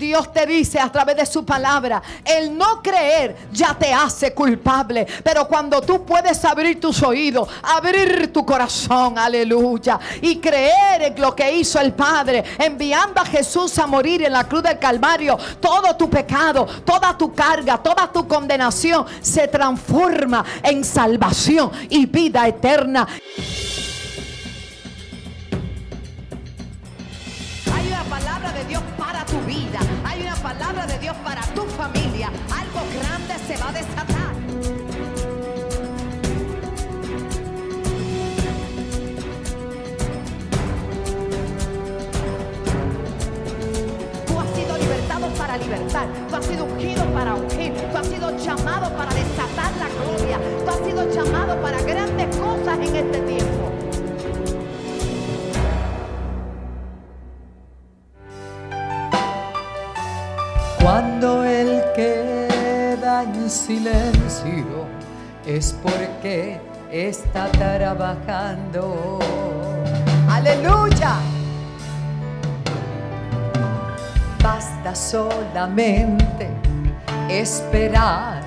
Dios te dice a través de su palabra, el no creer ya te hace culpable. Pero cuando tú puedes abrir tus oídos, abrir tu corazón, aleluya, y creer en lo que hizo el Padre, enviando a Jesús a morir en la cruz del Calvario, todo tu pecado, toda tu carga, toda tu condenación se transforma en salvación y vida eterna. A desatar. Tú has sido libertado para libertar. Tú has sido ungido para ungir. Tú has sido llamado para desatar la gloria. Tú has sido llamado para grandes cosas en este tiempo. Cuando Él queda en silencio es porque está trabajando. Aleluya. Basta solamente esperar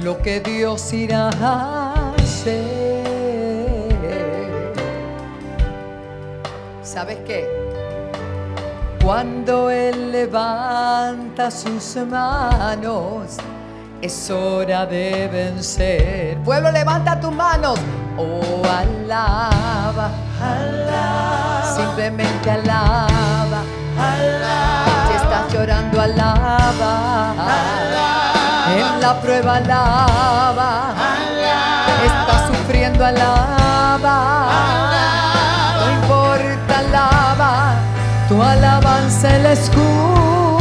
lo que Dios irá a hacer. ¿Sabes qué? Cuando Él levanta sus manos, es hora de vencer. Pueblo, levanta tus manos. Oh, alaba, alaba, simplemente alaba, alaba. Si estás llorando, alaba, En la prueba, alaba, Estás sufriendo, alaba, No importa, alaba. Tu alabanza Él escuchará.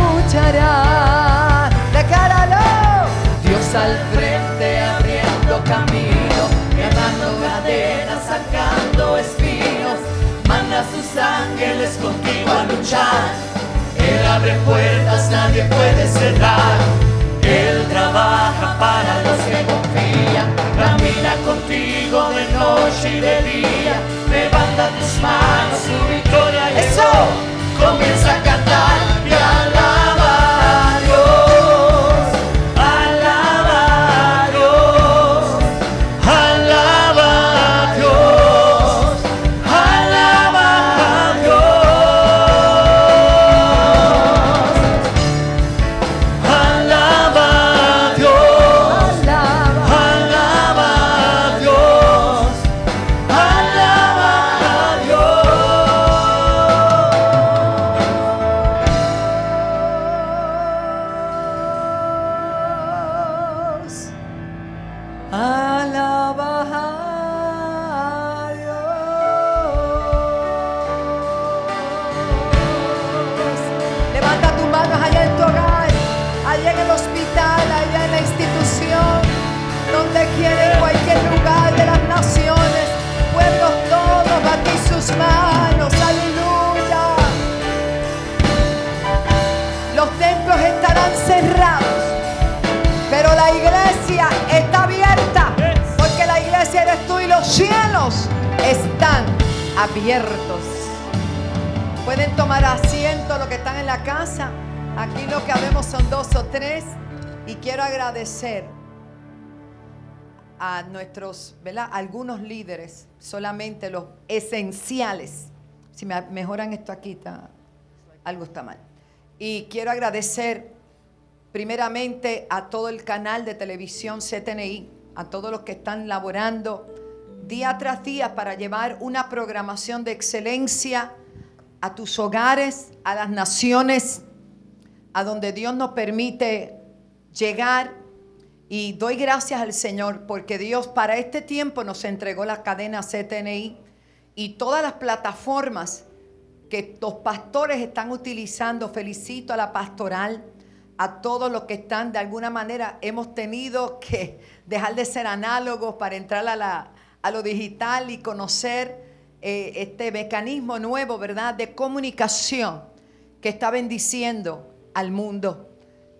Al frente abriendo camino, quebrando cadenas, sacando espinos, manda a sus ángeles contigo a luchar. Él abre puertas, nadie puede cerrar. Él trabaja para los que confían, camina contigo de noche y de día. Levanta tus manos, su victoria llegó. Comienza a cantar están abiertos. Pueden tomar asiento los que están en la casa. Aquí lo que habemos son dos o tres. Y quiero agradecer a nuestros, ¿verdad? Algunos líderes, solamente los esenciales. Si me mejoran esto aquí, está- algo está mal. Y quiero agradecer primeramente a todo el canal de televisión CTNI, a todos los que están laborando día tras día para llevar una programación de excelencia a tus hogares, a las naciones, a donde Dios nos permite llegar. Y doy gracias al Señor porque Dios para este tiempo nos entregó la cadena CTNI y todas las plataformas que los pastores están utilizando. Felicito a la pastoral, a todos los que están de alguna manera. Hemos tenido que dejar de ser análogos para entrar a, la- a lo digital y conocer eh, este mecanismo nuevo, ¿verdad?, de comunicación que está bendiciendo al mundo.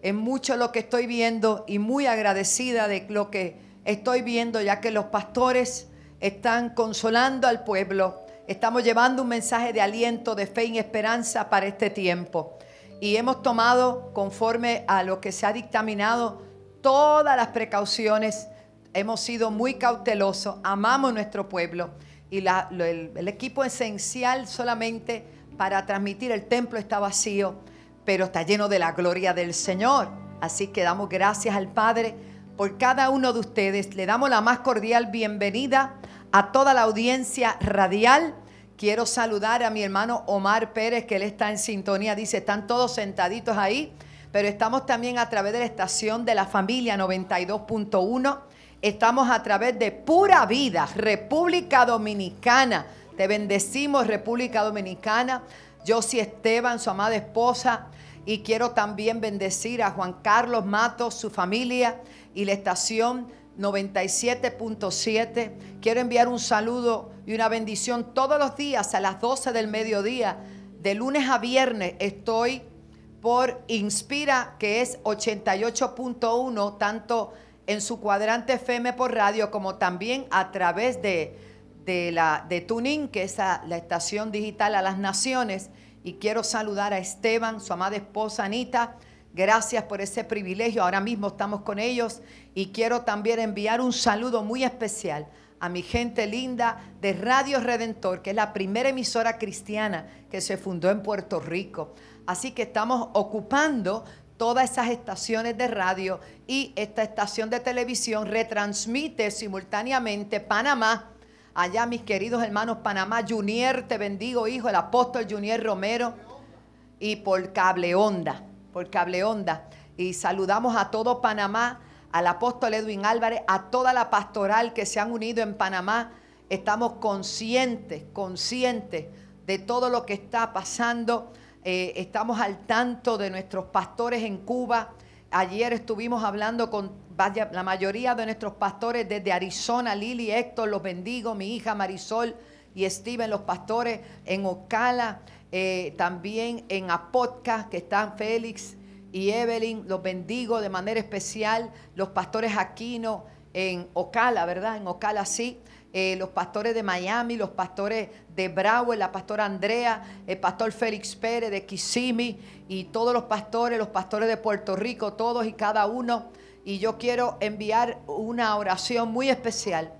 Es mucho lo que estoy viendo y muy agradecida de lo que estoy viendo, ya que los pastores están consolando al pueblo. Estamos llevando un mensaje de aliento, de fe y esperanza para este tiempo. y hemos tomado conforme a lo que se ha dictaminado todas las precauciones. Hemos sido muy cautelosos, amamos nuestro pueblo y el, el equipo esencial solamente para transmitir el templo está vacío, pero está lleno de la gloria del Señor. Así que damos gracias al Padre por cada uno de ustedes. Le damos la más cordial bienvenida a toda la audiencia radial. Quiero saludar a mi hermano Omar Pérez, que él está en sintonía. Dice, están todos sentaditos ahí, pero estamos también a través de la estación de la familia 92.1. Estamos a través de Pura Vida, República Dominicana. Te bendecimos, República Dominicana. Josie Esteban, su amada esposa. Y quiero también bendecir a Juan Carlos Matos, su familia y la estación 97.7. Quiero enviar un saludo y una bendición todos los días a las 12 del mediodía. De lunes a viernes estoy por Inspira, que es 88.1, tanto en su cuadrante FM por radio como también a través de, de, la, de Tuning, que es la estación digital a las naciones. Y quiero saludar a Esteban, su amada esposa Anita Gracias por ese privilegio. Ahora mismo estamos con ellos y quiero también enviar un saludo muy especial a mi gente linda de Radio Redentor, que es la primera emisora cristiana que se fundó en Puerto Rico. Así que estamos ocupando todas esas estaciones de radio y esta estación de televisión retransmite simultáneamente Panamá. Allá mis queridos hermanos Panamá, Junior, te bendigo hijo, el apóstol Junior Romero y por cable onda por cable onda. Y saludamos a todo Panamá, al apóstol Edwin Álvarez, a toda la pastoral que se han unido en Panamá. Estamos conscientes, conscientes de todo lo que está pasando. Eh, estamos al tanto de nuestros pastores en Cuba. Ayer estuvimos hablando con la mayoría de nuestros pastores desde Arizona, Lili, Héctor, los bendigo, mi hija Marisol y Steven, los pastores en Ocala. Eh, también en Apodcast, que están Félix y Evelyn, los bendigo de manera especial, los pastores Aquino en Ocala, ¿verdad? En Ocala sí. Eh, los pastores de Miami, los pastores de Broward, la pastora Andrea, el pastor Félix Pérez de Kissimmee y todos los pastores, los pastores de Puerto Rico, todos y cada uno. Y yo quiero enviar una oración muy especial.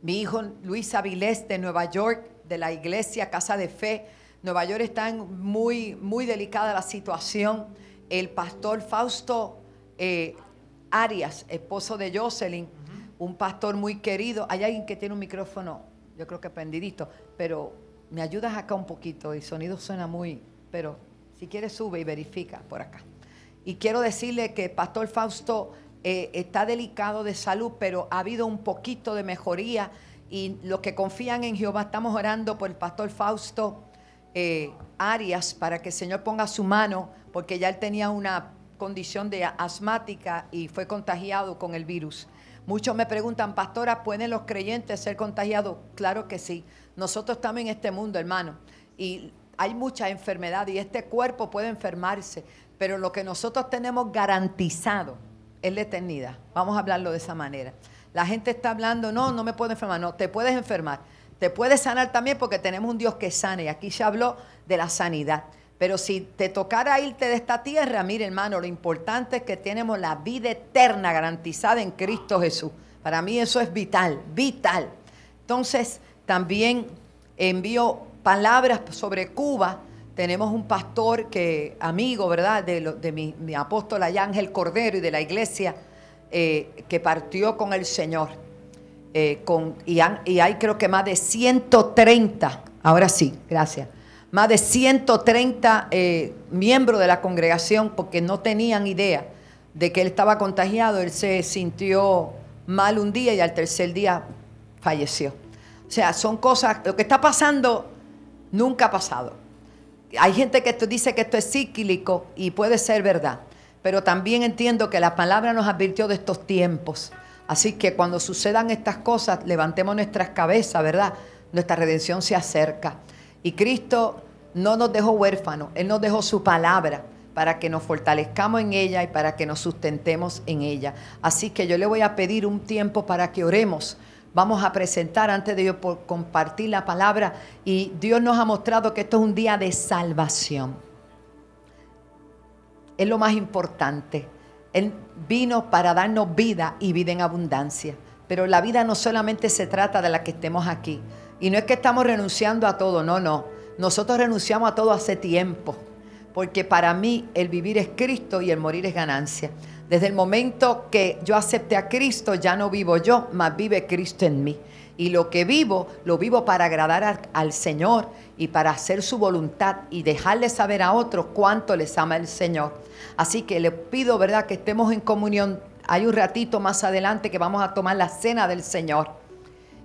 Mi hijo Luis Avilés de Nueva York de la iglesia Casa de Fe. Nueva York está en muy, muy delicada la situación. El pastor Fausto eh, Arias, esposo de Jocelyn, un pastor muy querido. Hay alguien que tiene un micrófono, yo creo que prendidito, pero me ayudas acá un poquito. El sonido suena muy, pero si quieres sube y verifica por acá. Y quiero decirle que el pastor Fausto eh, está delicado de salud, pero ha habido un poquito de mejoría y los que confían en Jehová, estamos orando por el pastor Fausto eh, Arias para que el Señor ponga su mano, porque ya él tenía una condición de asmática y fue contagiado con el virus. Muchos me preguntan, pastora, ¿pueden los creyentes ser contagiados? Claro que sí. Nosotros estamos en este mundo, hermano, y hay mucha enfermedad y este cuerpo puede enfermarse, pero lo que nosotros tenemos garantizado es la eternidad. Vamos a hablarlo de esa manera. La gente está hablando, no, no me puedo enfermar. No, te puedes enfermar. Te puedes sanar también porque tenemos un Dios que sana. Y aquí se habló de la sanidad. Pero si te tocara irte de esta tierra, mire hermano, lo importante es que tenemos la vida eterna garantizada en Cristo Jesús. Para mí eso es vital, vital. Entonces, también envío palabras sobre Cuba. Tenemos un pastor que, amigo, ¿verdad? De, mi, apóstol Ángel Cordero y de la iglesia eh, que partió con el Señor. Eh, con, y, hay creo que más de 130, ahora sí, gracias, más de 130 eh, miembros de la congregación porque no tenían idea de que él estaba contagiado, él se sintió mal un día y al tercer día falleció. O sea, son cosas, lo que está pasando nunca ha pasado. Hay gente que dice que esto es cíclico y puede ser verdad pero también entiendo que la palabra nos advirtió de estos tiempos. Así que cuando sucedan estas cosas, levantemos nuestras cabezas, ¿verdad? Nuestra redención se acerca. Y Cristo no nos dejó huérfanos, Él nos dejó su palabra para que nos fortalezcamos en ella y para que nos sustentemos en ella. Así que yo le voy a pedir un tiempo para que oremos. Vamos a presentar antes de yo por compartir la palabra y Dios nos ha mostrado que esto es un día de salvación. es lo más importante. Él vino para darnos vida y vida en abundancia. Pero la vida no solamente se trata de la que estemos aquí. Y no es que estamos renunciando a todo, no, no. Nosotros renunciamos a todo hace tiempo. Porque para mí el vivir es Cristo y el morir es ganancia. Desde el momento que yo acepté a Cristo, ya no vivo yo, más vive Cristo en mí. Y lo que vivo, lo vivo para agradar al, Señor y para hacer su voluntad y dejarle saber a otros cuánto les ama el Señor. Así que le pido, ¿verdad?, que estemos en comunión. Hay un ratito más adelante que vamos a tomar la cena del Señor.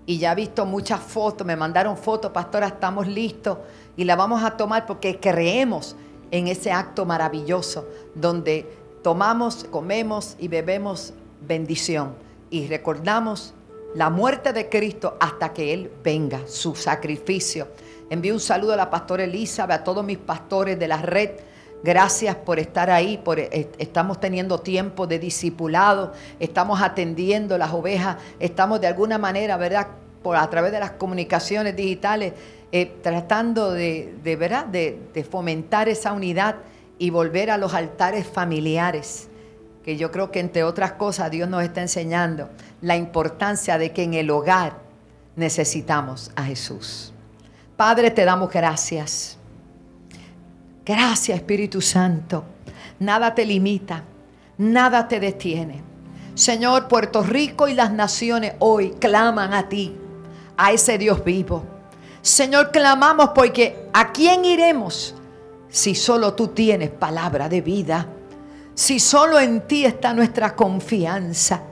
Y ya he visto muchas fotos, me mandaron fotos, pastora, estamos listos. Y la vamos a tomar porque creemos en ese acto maravilloso donde tomamos, comemos y bebemos bendición. Y recordamos la muerte de Cristo hasta que Él venga, su sacrificio. Envío un saludo a la pastora Elizabeth, a todos mis pastores de la red. Gracias por estar ahí, por, eh, estamos teniendo tiempo de discipulado, estamos atendiendo las ovejas, estamos de alguna manera, ¿verdad? Por, a través de las comunicaciones digitales, eh, tratando de, ¿verdad? De, de fomentar esa unidad y volver a los altares familiares, que yo creo que entre otras cosas Dios nos está enseñando la importancia de que en el hogar necesitamos a Jesús. Padre, te damos gracias. Gracias Espíritu Santo. Nada te limita, nada te detiene. Señor, Puerto Rico y las naciones hoy claman a ti, a ese Dios vivo. Señor, clamamos porque ¿a quién iremos si solo tú tienes palabra de vida? Si solo en ti está nuestra confianza.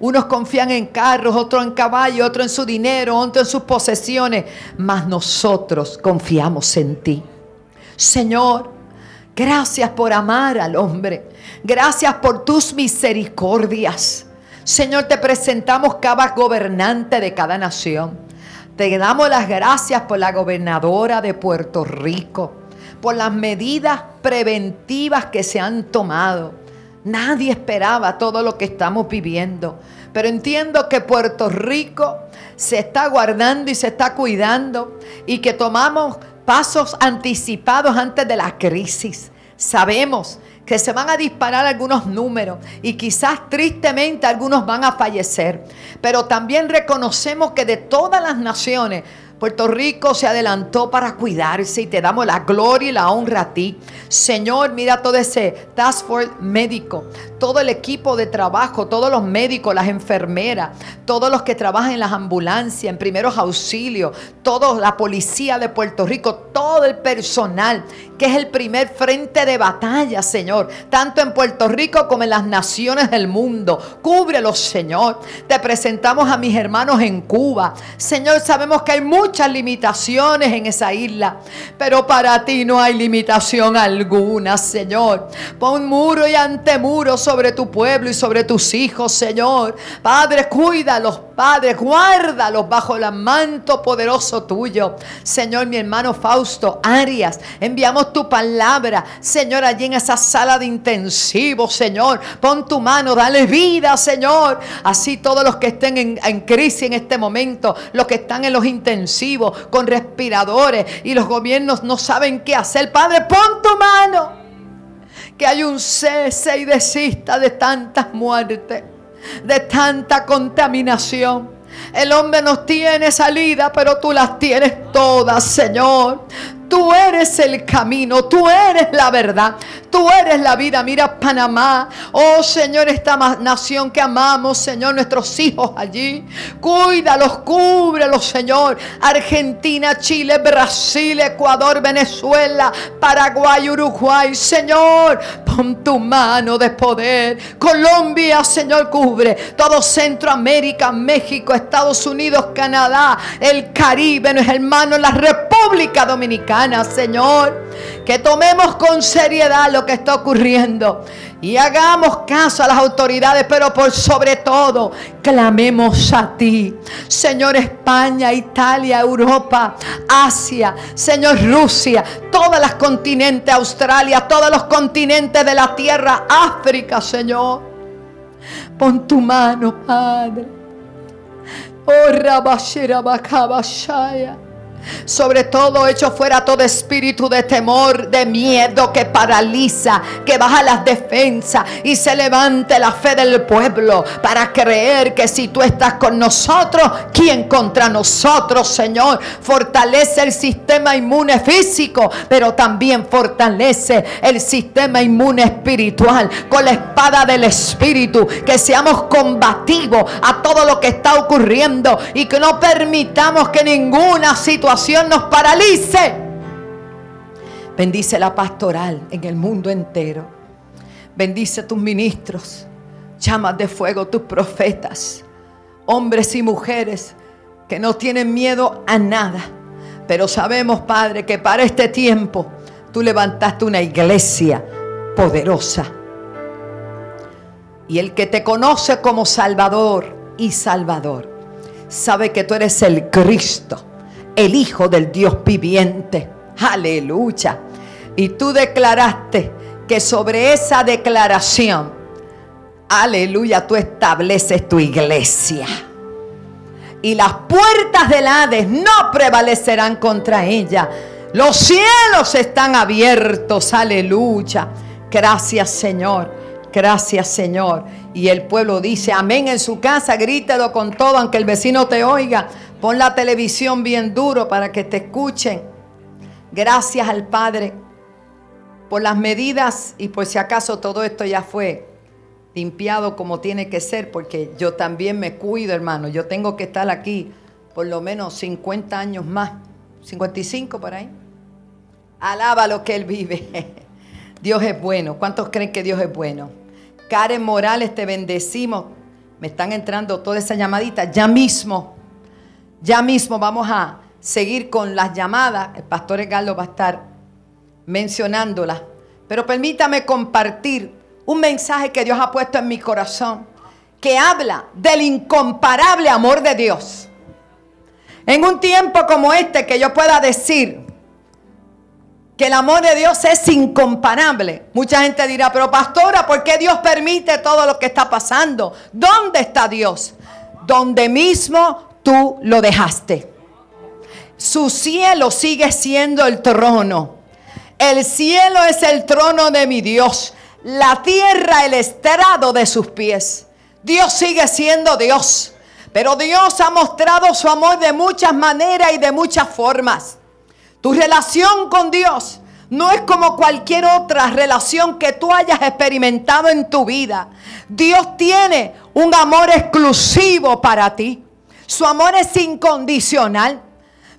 Unos confían en carros, otros en caballos, otros en su dinero, otros en sus posesiones, mas nosotros confiamos en ti. Señor, gracias por amar al hombre. Gracias por tus misericordias. Señor, te presentamos cada gobernante de cada nación. Te damos las gracias por la gobernadora de Puerto Rico, por las medidas preventivas que se han tomado. Nadie esperaba todo lo que estamos viviendo. Pero entiendo que Puerto Rico se está guardando y se está cuidando y que tomamos pasos anticipados antes de la crisis. Sabemos que se van a disparar algunos números y quizás tristemente algunos van a fallecer. Pero también reconocemos que de todas las naciones, Puerto Rico se adelantó para cuidarse y te damos la gloria y la honra a ti. Señor, mira todo ese task force médico, todo el equipo de trabajo, todos los médicos, las enfermeras, todos los que trabajan en las ambulancias, en primeros auxilios, toda la policía de Puerto Rico, todo el personal que es el primer frente de batalla, Señor, tanto en Puerto Rico como en las naciones del mundo. Cúbrelos, Señor. Te presentamos a mis hermanos en Cuba. Señor, sabemos que hay muchas limitaciones en esa isla, pero para ti no hay limitación alguna, Señor. Pon muro y antemuro sobre tu pueblo y sobre tus hijos, Señor. Padre, cuídalos, Padre, guárdalos bajo el manto poderoso tuyo. Señor, mi hermano Fausto Arias, enviamos tu palabra, Señor, allí en esa sala de intensivo, Señor. Pon tu mano, dale vida, Señor. Así todos los que estén en, en crisis en este momento, los que están en los intensivos con respiradores y los gobiernos no saben qué hacer. Padre, pon tu mano. Que hay un cese y desista de tantas muertes, de tanta contaminación. El hombre no tiene salida, pero tú las tienes todas, Señor. Tú eres el camino, tú eres la verdad, tú eres la vida. Mira Panamá, oh Señor, esta nación que amamos, Señor, nuestros hijos allí. Cuídalos, cúbrelos, Señor. Argentina, Chile, Brasil, Ecuador, Venezuela, Paraguay, Uruguay, Señor, pon tu mano de poder. Colombia, Señor, cubre todo Centroamérica, México, Estados Unidos, Canadá, el Caribe, nuestros hermanos, la República Dominicana. Señor. Que tomemos con seriedad lo que está ocurriendo y hagamos caso a las autoridades, pero por sobre todo clamemos a ti. Señor España, Italia, Europa, Asia, Señor Rusia, todas las continentes, Australia, todos los continentes de la tierra, África, Señor. Pon tu mano, Padre. Oh, Rabashira Bakabashaya. Sobre todo echo fuera todo espíritu de temor, de miedo que paraliza, que baja las defensas y se levante la fe del pueblo para creer que si tú estás con nosotros, ¿quién contra nosotros, Señor? Fortalece el sistema inmune físico, pero también fortalece el sistema inmune espiritual con la espada del espíritu, que seamos combativos a todo lo que está ocurriendo y que no permitamos que ninguna situación nos paralice. Bendice la pastoral en el mundo entero. Bendice tus ministros. Llamas de fuego tus profetas. Hombres y mujeres que no tienen miedo a nada. Pero sabemos, Padre, que para este tiempo tú levantaste una iglesia poderosa. Y el que te conoce como Salvador y Salvador, sabe que tú eres el Cristo, el Hijo del Dios viviente. Aleluya. Y tú declaraste que sobre esa declaración, aleluya, tú estableces tu iglesia. Y las puertas del Hades no prevalecerán contra ella. Los cielos están abiertos, aleluya. Gracias Señor, gracias Señor. Y el pueblo dice, amén en su casa, grítelo con todo, aunque el vecino te oiga. Pon la televisión bien duro para que te escuchen. Gracias al Padre por las medidas y por si acaso todo esto ya fue limpiado como tiene que ser, porque yo también me cuido, hermano. Yo tengo que estar aquí por lo menos 50 años más, 55 por ahí. Alaba lo que Él vive. Dios es bueno. ¿Cuántos creen que Dios es bueno? Karen Morales, te bendecimos. Me están entrando todas esas llamaditas. Ya mismo, ya mismo vamos a seguir con las llamadas. El pastor Edgardo va a estar mencionándolas. Pero permítame compartir un mensaje que Dios ha puesto en mi corazón, que habla del incomparable amor de Dios. En un tiempo como este que yo pueda decir que el amor de Dios es incomparable. Mucha gente dirá, pero pastora, ¿por qué Dios permite todo lo que está pasando? ¿Dónde está Dios? Donde mismo tú lo dejaste. Su cielo sigue siendo el trono. El cielo es el trono de mi Dios la tierra el estrado de sus pies. Dios sigue siendo Dios, pero Dios ha mostrado su amor de muchas maneras y de muchas formas. Tu relación con Dios no es como cualquier otra relación que tú hayas experimentado en tu vida. Dios tiene un amor exclusivo para ti. Su amor es incondicional,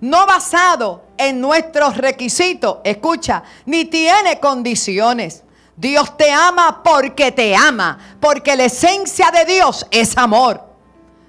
no basado en nuestros requisitos. Escucha, ni tiene condiciones. Dios te ama porque te ama, porque la esencia de Dios es amor.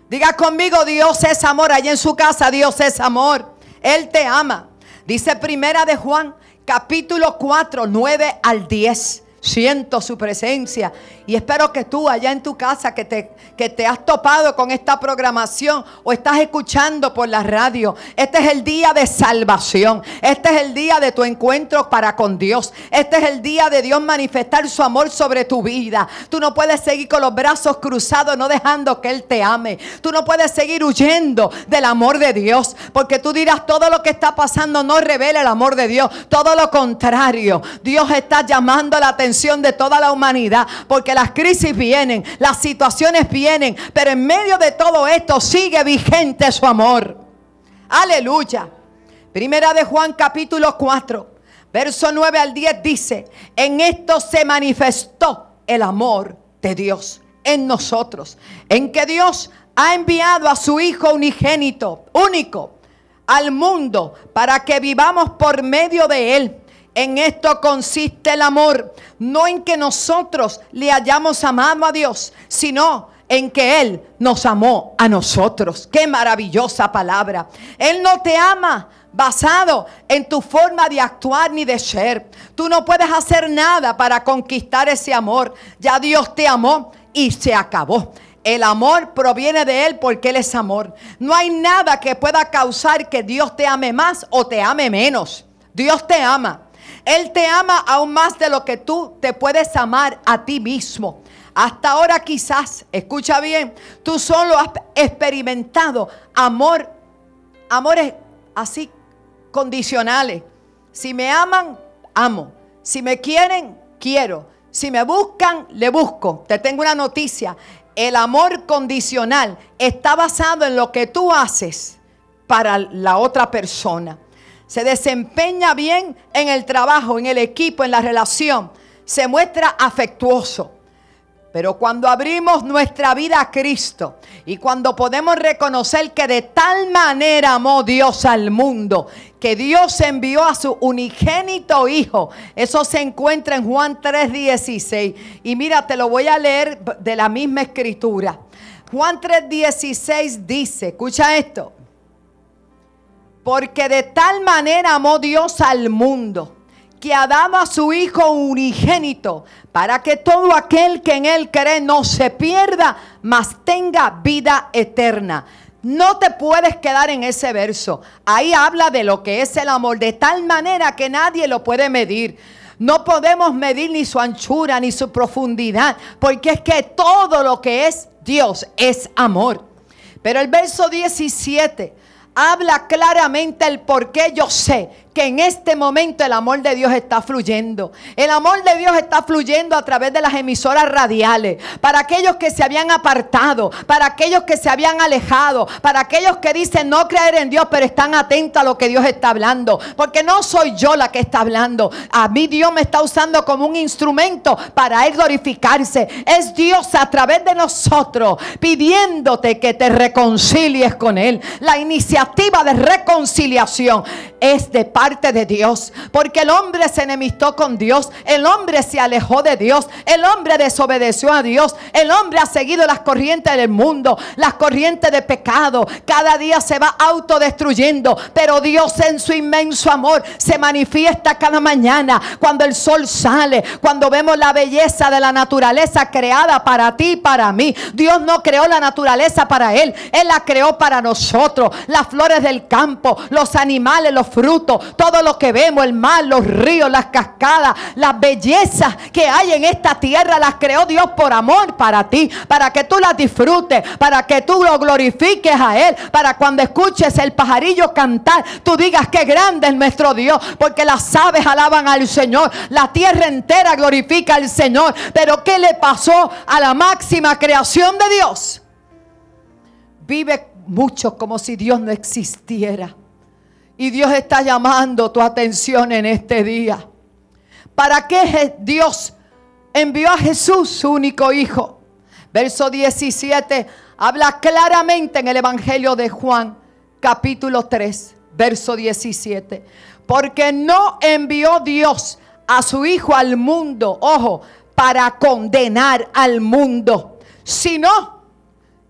Diga conmigo, Dios es amor. Allá en su casa, Dios es amor. Él te ama. Dice primera de Juan, capítulo 4, 9 al 10. Siento su presencia y espero que tú allá en tu casa que te, que te has topado con esta programación o estás escuchando por la radio, este es el día de salvación, este es el día de tu encuentro para con Dios, este es el día de Dios manifestar su amor sobre tu vida. Tú no puedes seguir con los brazos cruzados no dejando que Él te ame. Tú no puedes seguir huyendo del amor de Dios porque tú dirás todo lo que está pasando no revela el amor de Dios, todo lo contrario. Dios está llamando la atención de toda la humanidad, porque las crisis vienen, las situaciones vienen, pero en medio de todo esto sigue vigente su amor. Aleluya. Primera de Juan capítulo 4, verso 9 al 10 dice, en esto se manifestó el amor de Dios en nosotros, en que Dios ha enviado a su Hijo unigénito, único, al mundo para que vivamos por medio de Él. En esto consiste el amor, no en que nosotros le hayamos amado a Dios, sino en que Él nos amó a nosotros. Qué maravillosa palabra. Él no te ama basado en tu forma de actuar ni de ser. Tú no puedes hacer nada para conquistar ese amor. Ya Dios te amó y se acabó. El amor proviene de Él porque Él es amor. No hay nada que pueda causar que Dios te ame más o te ame menos. Dios te ama. Él te ama aún más de lo que tú te puedes amar a ti mismo. Hasta ahora quizás, escucha bien, tú solo has experimentado amor, amores así condicionales. Si me aman, amo. Si me quieren, quiero. Si me buscan, le busco. Te tengo una noticia. El amor condicional está basado en lo que tú haces para la otra persona. Se desempeña bien en el trabajo, en el equipo, en la relación. Se muestra afectuoso. Pero cuando abrimos nuestra vida a Cristo y cuando podemos reconocer que de tal manera amó Dios al mundo, que Dios envió a su unigénito Hijo, eso se encuentra en Juan 3:16. Y mira, te lo voy a leer de la misma escritura. Juan 3:16 dice, escucha esto, porque de tal manera amó Dios al mundo que ha dado a su Hijo unigénito, para que todo aquel que en Él cree no se pierda, mas tenga vida eterna. No te puedes quedar en ese verso. Ahí habla de lo que es el amor, de tal manera que nadie lo puede medir. No podemos medir ni su anchura ni su profundidad, porque es que todo lo que es Dios es amor. Pero el verso 17 habla claramente el por qué yo sé que en este momento el amor de Dios está fluyendo. El amor de Dios está fluyendo a través de las emisoras radiales. Para aquellos que se habían apartado, para aquellos que se habían alejado, para aquellos que dicen no creer en Dios, pero están atentos a lo que Dios está hablando. Porque no soy yo la que está hablando. A mí Dios me está usando como un instrumento para Él glorificarse. Es Dios a través de nosotros pidiéndote que te reconcilies con Él. La iniciativa de reconciliación es de parte de Dios. Porque el hombre se enemistó con Dios. El hombre se alejó de Dios. El hombre desobedeció a Dios. El hombre ha seguido las corrientes del mundo. Las corrientes de pecado. Cada día se va autodestruyendo. Pero Dios en su inmenso amor se manifiesta cada mañana. Cuando el sol sale. Cuando vemos la belleza de la naturaleza creada para ti y para mí. Dios no creó la naturaleza para Él. Él la creó para nosotros. Las flores del campo. Los animales, los frutos todo lo que vemos, el mar, los ríos, las cascadas, las bellezas que hay en esta tierra, las creó Dios por amor para ti, para que tú las disfrutes, para que tú lo glorifiques a Él, para cuando escuches el pajarillo cantar, tú digas que grande es nuestro Dios, porque las aves alaban al Señor, la tierra entera glorifica al Señor. Pero ¿qué le pasó a la máxima creación de Dios? Vive mucho como si Dios no existiera. Y Dios está llamando tu atención en este día. ¿Para qué Dios envió a Jesús, su único hijo? Verso 17 habla claramente en el Evangelio de Juan, capítulo 3, verso 17. Porque no envió Dios a su hijo al mundo, ojo, para condenar al mundo, sino,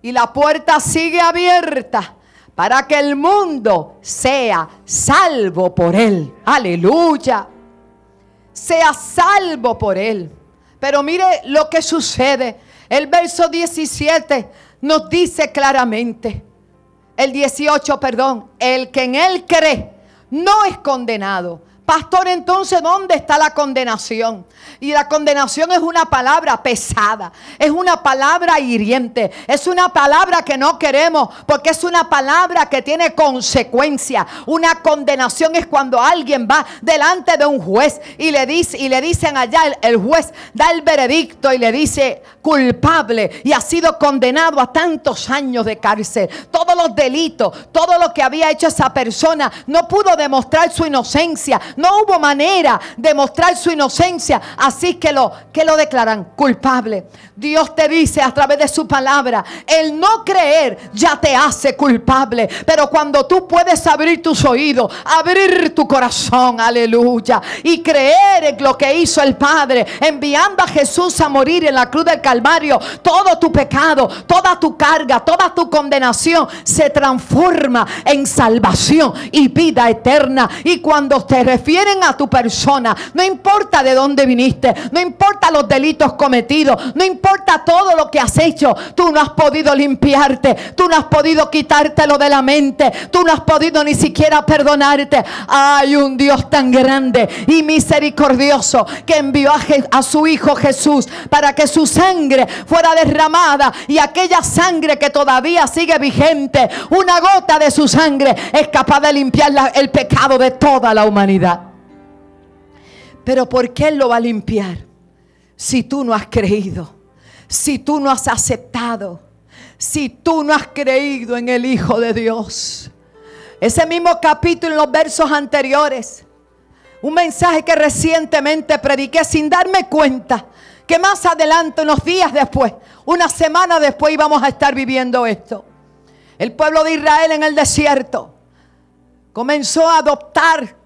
y la puerta sigue abierta para que el mundo sea salvo por él. Aleluya. Sea salvo por él. Pero mire lo que sucede. El verso 17 nos dice claramente, el 18, perdón, el que en él cree no es condenado. Pastor, entonces, ¿dónde está la condenación? Y la condenación es una palabra pesada, es una palabra hiriente, es una palabra que no queremos porque es una palabra que tiene consecuencia. Una condenación es cuando alguien va delante de un juez y le dice y le dicen allá el, juez da el veredicto y le dice culpable y ha sido condenado a tantos años de cárcel. Todos los delitos, todo lo que había hecho esa persona no pudo demostrar su inocencia, no hubo manera de mostrar su inocencia Así que lo, que lo declaran culpable. Dios te dice a través de su palabra, el no creer ya te hace culpable. Pero cuando tú puedes abrir tus oídos, abrir tu corazón, aleluya, y creer en lo que hizo el Padre, enviando a Jesús a morir en la cruz del Calvario, todo tu pecado, toda tu carga, toda tu condenación se transforma en salvación y vida eterna. Y cuando te refieres refieren a tu persona. No importa de dónde viniste, no importa los delitos cometidos, no importa todo lo que has hecho. Tú no has podido limpiarte, tú no has podido quitártelo de la mente, tú no has podido ni siquiera perdonarte. Hay un Dios tan grande y misericordioso que envió a, a su Hijo Jesús para que su sangre fuera derramada y aquella sangre que todavía sigue vigente, una gota de su sangre es capaz de limpiar el pecado de toda la humanidad. Pero ¿por qué Él lo va a limpiar? Si tú no has creído, si tú no has aceptado, si tú no has creído en el Hijo de Dios. Ese mismo capítulo en los versos anteriores, un mensaje que recientemente prediqué sin darme cuenta que más adelante, unos días después, una semana después íbamos a estar viviendo esto. El pueblo de Israel en el desierto comenzó a adoptar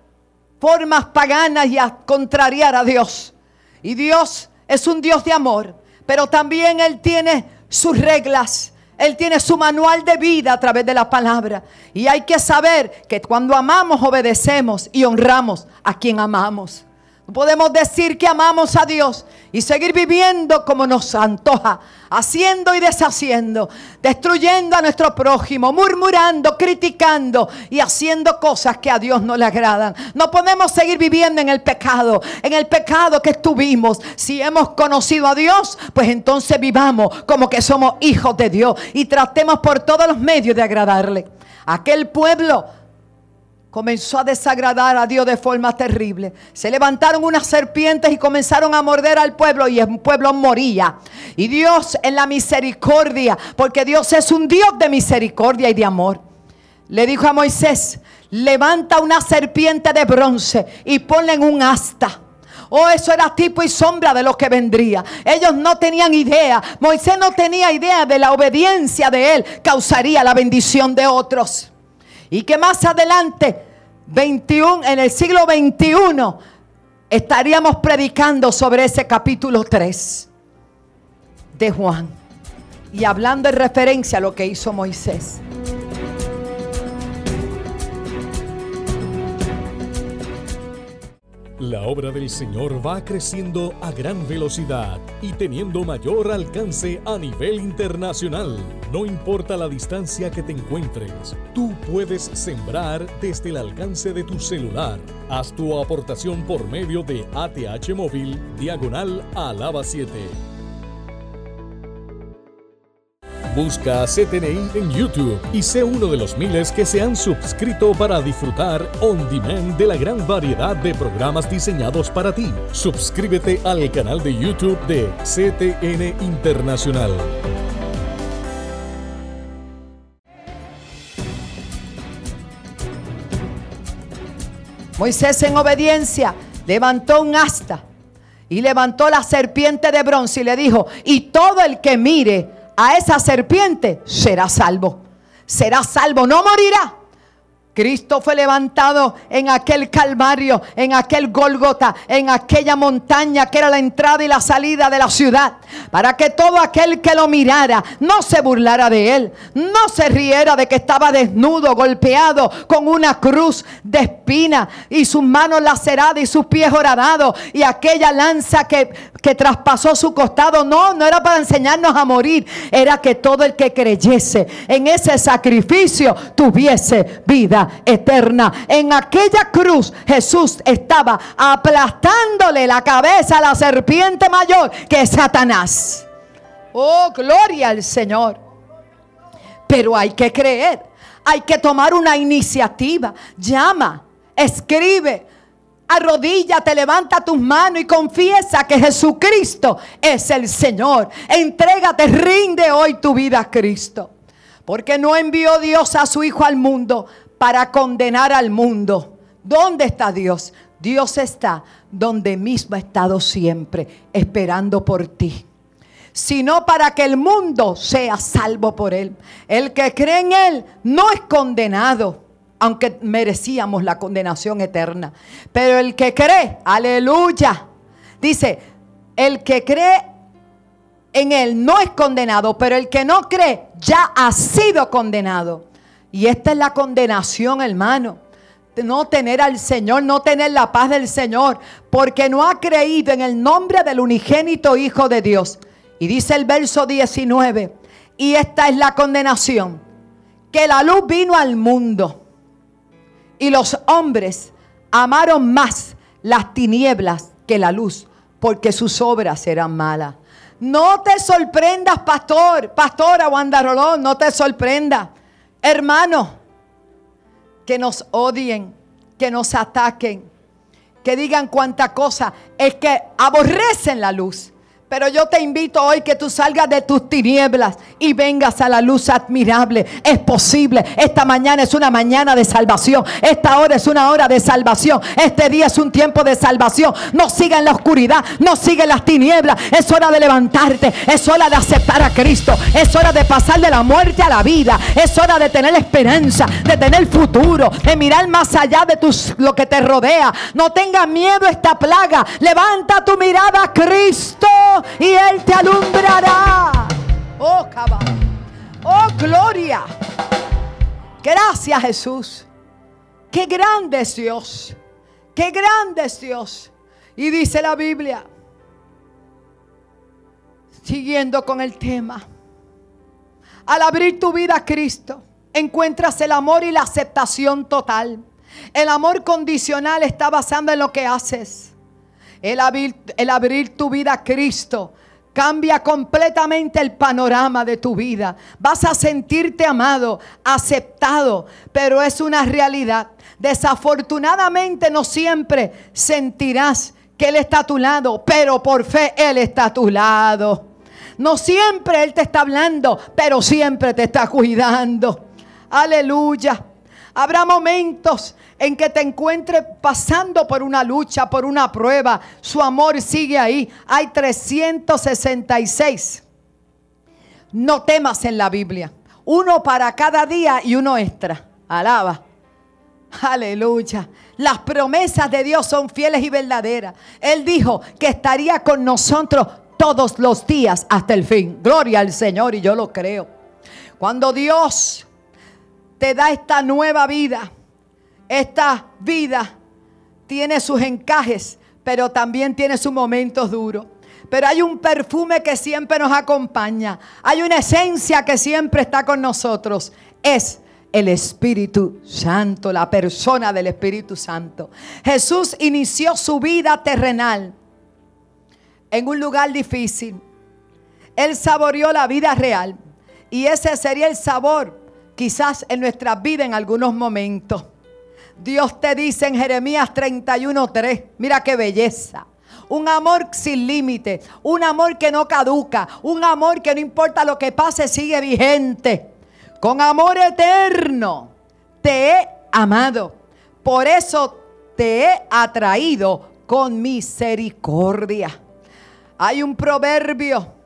formas paganas y a contrariar a Dios. Y Dios es un Dios de amor, pero también Él tiene sus reglas. Él tiene su manual de vida a través de la palabra. Y hay que saber que cuando amamos, obedecemos y honramos a quien amamos. Podemos decir que amamos a Dios y seguir viviendo como nos antoja, haciendo y deshaciendo, destruyendo a nuestro prójimo, murmurando, criticando y haciendo cosas que a Dios no le agradan. No podemos seguir viviendo en el pecado, en el pecado que estuvimos. Si hemos conocido a Dios, pues entonces vivamos como que somos hijos de Dios y tratemos por todos los medios de agradarle. Aquel pueblo comenzó a desagradar a Dios de forma terrible. Se levantaron unas serpientes y comenzaron a morder al pueblo y el pueblo moría. Y Dios en la misericordia, porque Dios es un Dios de misericordia y de amor, le dijo a Moisés, levanta una serpiente de bronce y ponle en un asta. Oh, eso era tipo y sombra de lo que vendría. Ellos no tenían idea. Moisés no tenía idea de la obediencia de él causaría la bendición de otros. Y que más adelante, 21, en el siglo 21, estaríamos predicando sobre ese capítulo 3 de Juan. Y hablando en referencia a lo que hizo Moisés. La obra del Señor va creciendo a gran velocidad y teniendo mayor alcance a nivel internacional. No importa la distancia que te encuentres, tú puedes sembrar desde el alcance de tu celular. Haz tu aportación por medio de ATH Móvil Diagonal Alaba 7. Busca CTNI en YouTube y sé uno de los miles que se han suscrito para disfrutar on demand de la gran variedad de programas diseñados para ti. Suscríbete al canal de YouTube de CTN Internacional. Moisés en obediencia levantó un asta y levantó la serpiente de bronce y le dijo, y todo el que mire a esa serpiente será salvo. Será salvo, no morirá. Cristo fue levantado en aquel Calvario, en aquel Golgota, en aquella montaña que era la entrada y la salida de la ciudad, para que todo aquel que lo mirara no se burlara de él, no se riera de que estaba desnudo, golpeado con una cruz de espina y sus manos laceradas y sus pies horadados y aquella lanza que, que traspasó su costado. No, no era para enseñarnos a morir, era que todo el que creyese en ese sacrificio tuviese vida eterna. En aquella cruz Jesús estaba aplastándole la cabeza a la serpiente mayor que Satanás. Oh, gloria al Señor. Pero hay que creer, hay que tomar una iniciativa. Llama, escribe, arrodíllate, levanta tus manos y confiesa que Jesucristo es el Señor. Entrégate, rinde hoy tu vida a Cristo. Porque no envió Dios a su Hijo al mundo para condenar al mundo. ¿Dónde está Dios? Dios está donde mismo ha estado siempre, esperando por ti. Sino para que el mundo sea salvo por él. El que cree en él no es condenado, aunque merecíamos la condenación eterna. Pero el que cree, aleluya, dice, el que cree en él no es condenado, pero el que no cree ya ha sido condenado y esta es la condenación, hermano. no tener al Señor, no tener la paz del Señor, porque no ha creído en el nombre del unigénito Hijo de Dios. Y dice el verso 19, y esta es la condenación, que la luz vino al mundo y los hombres amaron más las tinieblas que la luz, porque sus obras eran malas. No te sorprendas, pastor, pastora Wanda Rolón, no te sorprenda. Hermano, que nos odien, que nos ataquen, que digan cuánta cosa, es que aborrecen la luz. Pero yo te invito hoy que tú salgas de tus tinieblas y vengas a la luz admirable. Es posible. Esta mañana es una mañana de salvación. Esta hora es una hora de salvación. Este día es un tiempo de salvación. No siga en la oscuridad. No siga en las tinieblas. Es hora de levantarte. Es hora de aceptar a Cristo. Es hora de pasar de la muerte a la vida. Es hora de tener esperanza. De tener futuro. De mirar más allá de tus, lo que te rodea. No tengas miedo a esta plaga. Levanta tu mirada a Cristo y Él te alumbrará. Oh, caballo. Oh, gloria. Gracias, Jesús. Qué grande es Dios. Qué grande es Dios. Y dice la Biblia, siguiendo con el tema, al abrir tu vida a Cristo, encuentras el amor y la aceptación total. El amor condicional está basado en lo que haces. El abrir, tu vida a Cristo cambia completamente el panorama de tu vida. Vas a sentirte amado, aceptado, pero es una realidad. Desafortunadamente no siempre sentirás que Él está a tu lado, pero por fe Él está a tu lado. No siempre Él te está hablando, pero siempre te está cuidando. Aleluya. Habrá momentos en que te encuentres pasando por una lucha, por una prueba. Su amor sigue ahí. Hay 366. No temas en la Biblia. Uno para cada día y uno extra. Alaba. Aleluya. Las promesas de Dios son fieles y verdaderas. Él dijo que estaría con nosotros todos los días hasta el fin. Gloria al Señor y yo lo creo. Cuando Dios te da esta nueva vida. Esta vida tiene sus encajes, pero también tiene sus momentos duros. Pero hay un perfume que siempre nos acompaña. Hay una esencia que siempre está con nosotros. Es el Espíritu Santo, la persona del Espíritu Santo. Jesús inició su vida terrenal en un lugar difícil. Él saboreó la vida real. Y ese sería el sabor quizás en nuestra vida en algunos momentos. Dios te dice en Jeremías 31:3, mira qué belleza. Un amor sin límite, un amor que no caduca, un amor que no importa lo que pase, sigue vigente. Con amor eterno te he amado. Por eso te he atraído con misericordia. Hay un proverbio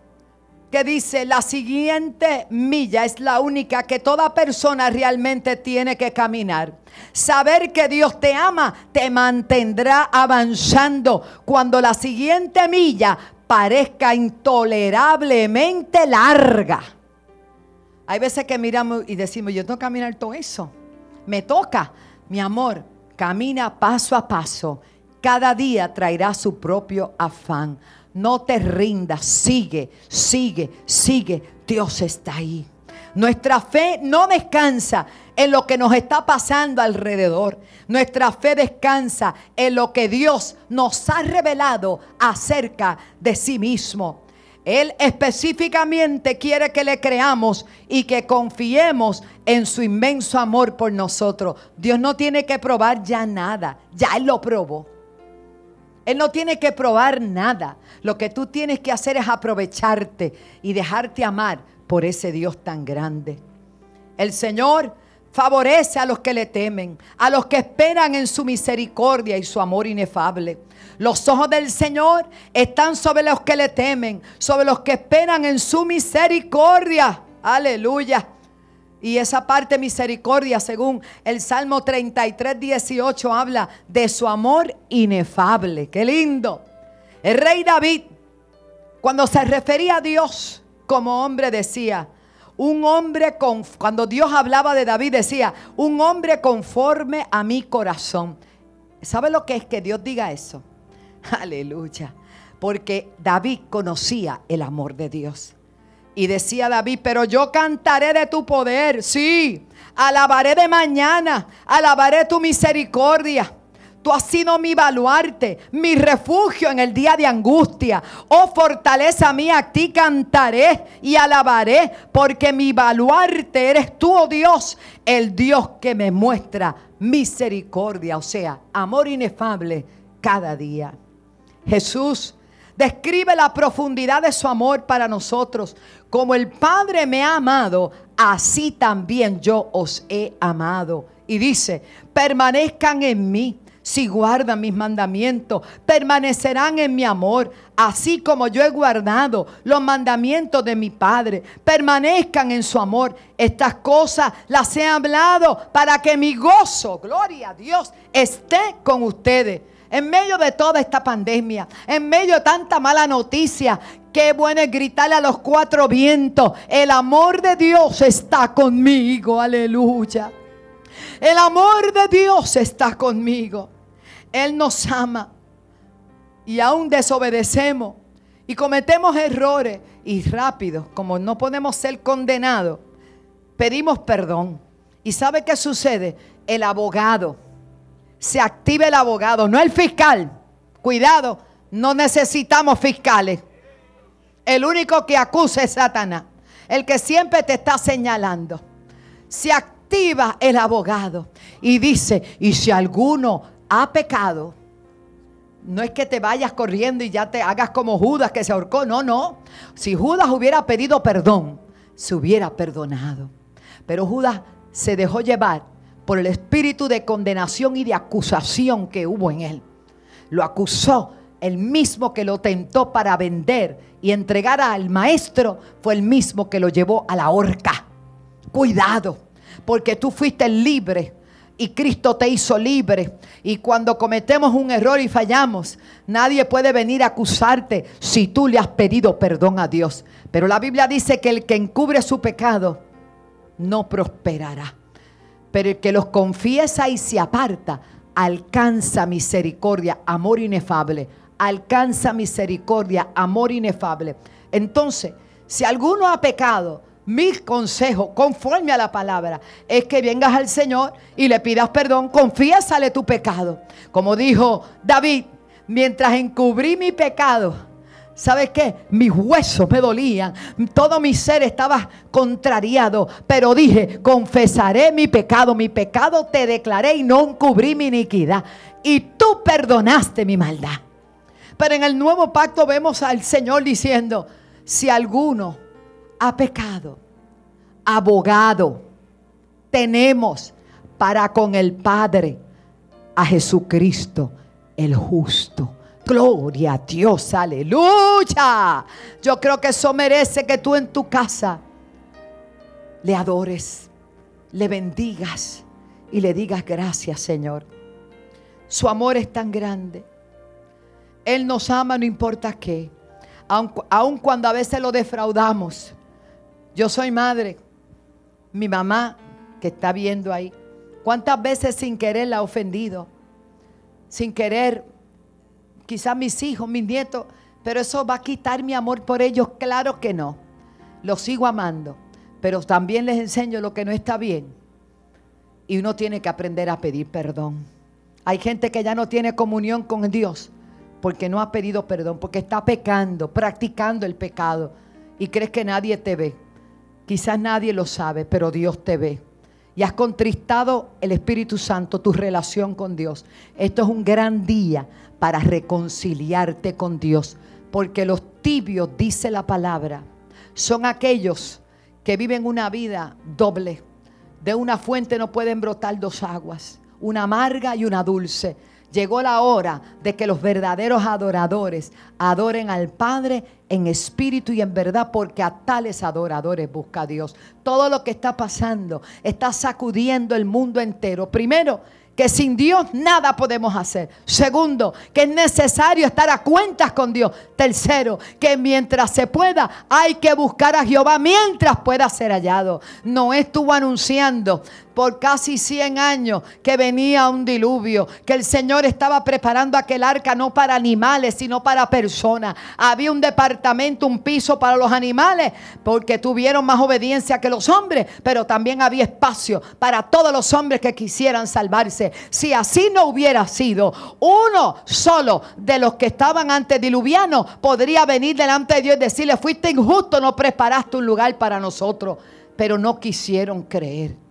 dice, la siguiente milla es la única que toda persona realmente tiene que caminar. Saber que Dios te ama te mantendrá avanzando cuando la siguiente milla parezca intolerablemente larga. Hay veces que miramos y decimos, yo tengo que caminar todo eso. Me toca, mi amor, camina paso a paso. Cada día traerá su propio afán. No te rindas, sigue, sigue, sigue. Dios está ahí. Nuestra fe no descansa en lo que nos está pasando alrededor. Nuestra fe descansa en lo que Dios nos ha revelado acerca de sí mismo. Él específicamente quiere que le creamos y que confiemos en su inmenso amor por nosotros. Dios no tiene que probar ya nada, ya Él lo probó. Él no tiene que probar nada. Lo que tú tienes que hacer es aprovecharte y dejarte amar por ese Dios tan grande. El Señor favorece a los que le temen, a los que esperan en su misericordia y su amor inefable. Los ojos del Señor están sobre los que le temen, sobre los que esperan en su misericordia. Aleluya. Y esa parte misericordia, según el Salmo 33, 18, habla de su amor inefable. Qué lindo. El rey David, cuando se refería a Dios como hombre, decía, un hombre con, cuando Dios hablaba de David decía, un hombre conforme a mi corazón. ¿Sabe lo que es que Dios diga eso? Aleluya. Porque David conocía el amor de Dios. Y decía David, pero yo cantaré de tu poder, sí, alabaré de mañana, alabaré tu misericordia. Tú has sido mi baluarte, mi refugio en el día de angustia. Oh fortaleza mía, a ti cantaré y alabaré, porque mi baluarte eres tú, oh Dios, el Dios que me muestra misericordia, o sea, amor inefable cada día. Jesús describe la profundidad de su amor para nosotros. Como el Padre me ha amado, así también yo os he amado. Y dice, permanezcan en mí si guardan mis mandamientos, permanecerán en mi amor, así como yo he guardado los mandamientos de mi Padre. Permanezcan en su amor. Estas cosas las he hablado para que mi gozo, gloria a Dios, esté con ustedes. En medio de toda esta pandemia, en medio de tanta mala noticia, qué bueno es gritarle a los cuatro vientos, el amor de Dios está conmigo, aleluya. El amor de Dios está conmigo. Él nos ama y aún desobedecemos y cometemos errores y rápido, como no podemos ser condenados, pedimos perdón. ¿Y sabe qué sucede? El abogado, se activa el abogado, no el fiscal. Cuidado, no necesitamos fiscales. El único que acusa es Satanás, el que siempre te está señalando. Se activa el abogado y dice, y si alguno ha pecado, no es que te vayas corriendo y ya te hagas como Judas que se ahorcó. No, no. Si Judas hubiera pedido perdón, se hubiera perdonado. Pero Judas se dejó llevar por el espíritu de condenación y de acusación que hubo en él. Lo acusó el mismo que lo tentó para vender y entregar al maestro fue el mismo que lo llevó a la horca. Cuidado, porque tú fuiste libre y Cristo te hizo libre. Y cuando cometemos un error y fallamos, nadie puede venir a acusarte si tú le has pedido perdón a Dios. Pero la Biblia dice que el que encubre su pecado no prosperará. Pero el que los confiesa y se aparta, alcanza misericordia, amor inefable. Alcanza misericordia, amor inefable. Entonces, si alguno ha pecado, mi consejo, conforme a la palabra, es que vengas al Señor y le pidas perdón, confiésale tu pecado. Como dijo David, mientras encubrí mi pecado, ¿sabes qué? Mis huesos me dolían, todo mi ser estaba contrariado, pero dije, confesaré mi pecado, mi pecado te declaré y no encubrí mi iniquidad. Y tú perdonaste mi maldad. Pero en el nuevo pacto vemos al Señor diciendo, si alguno ha pecado, abogado tenemos para con el Padre a Jesucristo el justo. Gloria a Dios, aleluya. Yo creo que eso merece que tú en tu casa le adores, le bendigas y le digas gracias, Señor. Su amor es tan grande. Él nos ama no importa qué. Aun, cuando a veces lo defraudamos. Yo soy madre. Mi mamá, que está viendo ahí, ¿cuántas veces sin querer la ha ofendido? Sin querer, quizás mis hijos, mis nietos, pero eso va a quitar mi amor por ellos. Claro que no. Los sigo amando, pero también les enseño lo que no está bien. Y uno tiene que aprender a pedir perdón. Hay gente que ya no tiene comunión con Dios porque no ha pedido perdón, porque está pecando, practicando el pecado y crees que nadie te ve. Quizás nadie lo sabe, pero Dios te ve. Y has contristado el Espíritu Santo, tu relación con Dios. Esto es un gran día para reconciliarte con Dios. Porque los tibios, dice la palabra, son aquellos que viven una vida doble. De una fuente no pueden brotar dos aguas, una amarga y una dulce. Llegó la hora de que los verdaderos adoradores adoren al Padre en espíritu y en verdad, porque a tales adoradores busca Dios. Todo lo que está pasando está sacudiendo el mundo entero. Primero, que sin Dios nada podemos hacer. Segundo, que es necesario estar a cuentas con Dios. Tercero, que mientras se pueda hay que buscar a Jehová mientras pueda ser hallado. Noé estuvo anunciando por casi 100 años que venía un diluvio, que el Señor estaba preparando aquel arca no para animales, sino para personas. Había un departamento, un piso para los animales, porque tuvieron más obediencia que los hombres, pero también había espacio para todos los hombres que quisieran salvarse. Si así no hubiera sido, uno solo de los que estaban antediluvianos podría venir delante de Dios y decirle, fuiste injusto, no preparaste un lugar para nosotros, pero no quisieron creer.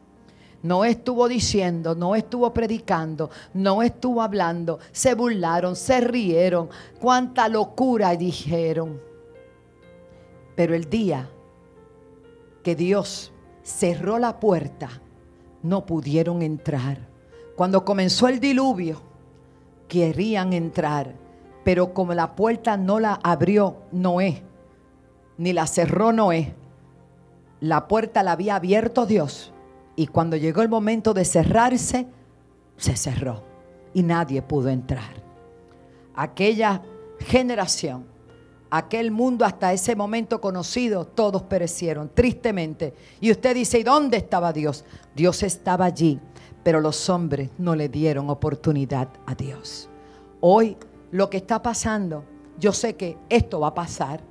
No estuvo diciendo, no estuvo predicando, no estuvo hablando. Se burlaron, se rieron. Cuánta locura dijeron. Pero el día que Dios cerró la puerta, no pudieron entrar. Cuando comenzó el diluvio, querían entrar. Pero como la puerta no la abrió Noé, ni la cerró Noé, la puerta la había abierto Dios y cuando llegó el momento de cerrarse, se cerró y nadie pudo entrar. Aquella generación, aquel mundo hasta ese momento conocido, todos perecieron, tristemente. Y usted dice, ¿y dónde estaba Dios? Dios estaba allí, pero los hombres no le dieron oportunidad a Dios. Hoy lo que está pasando, yo sé que esto va a pasar,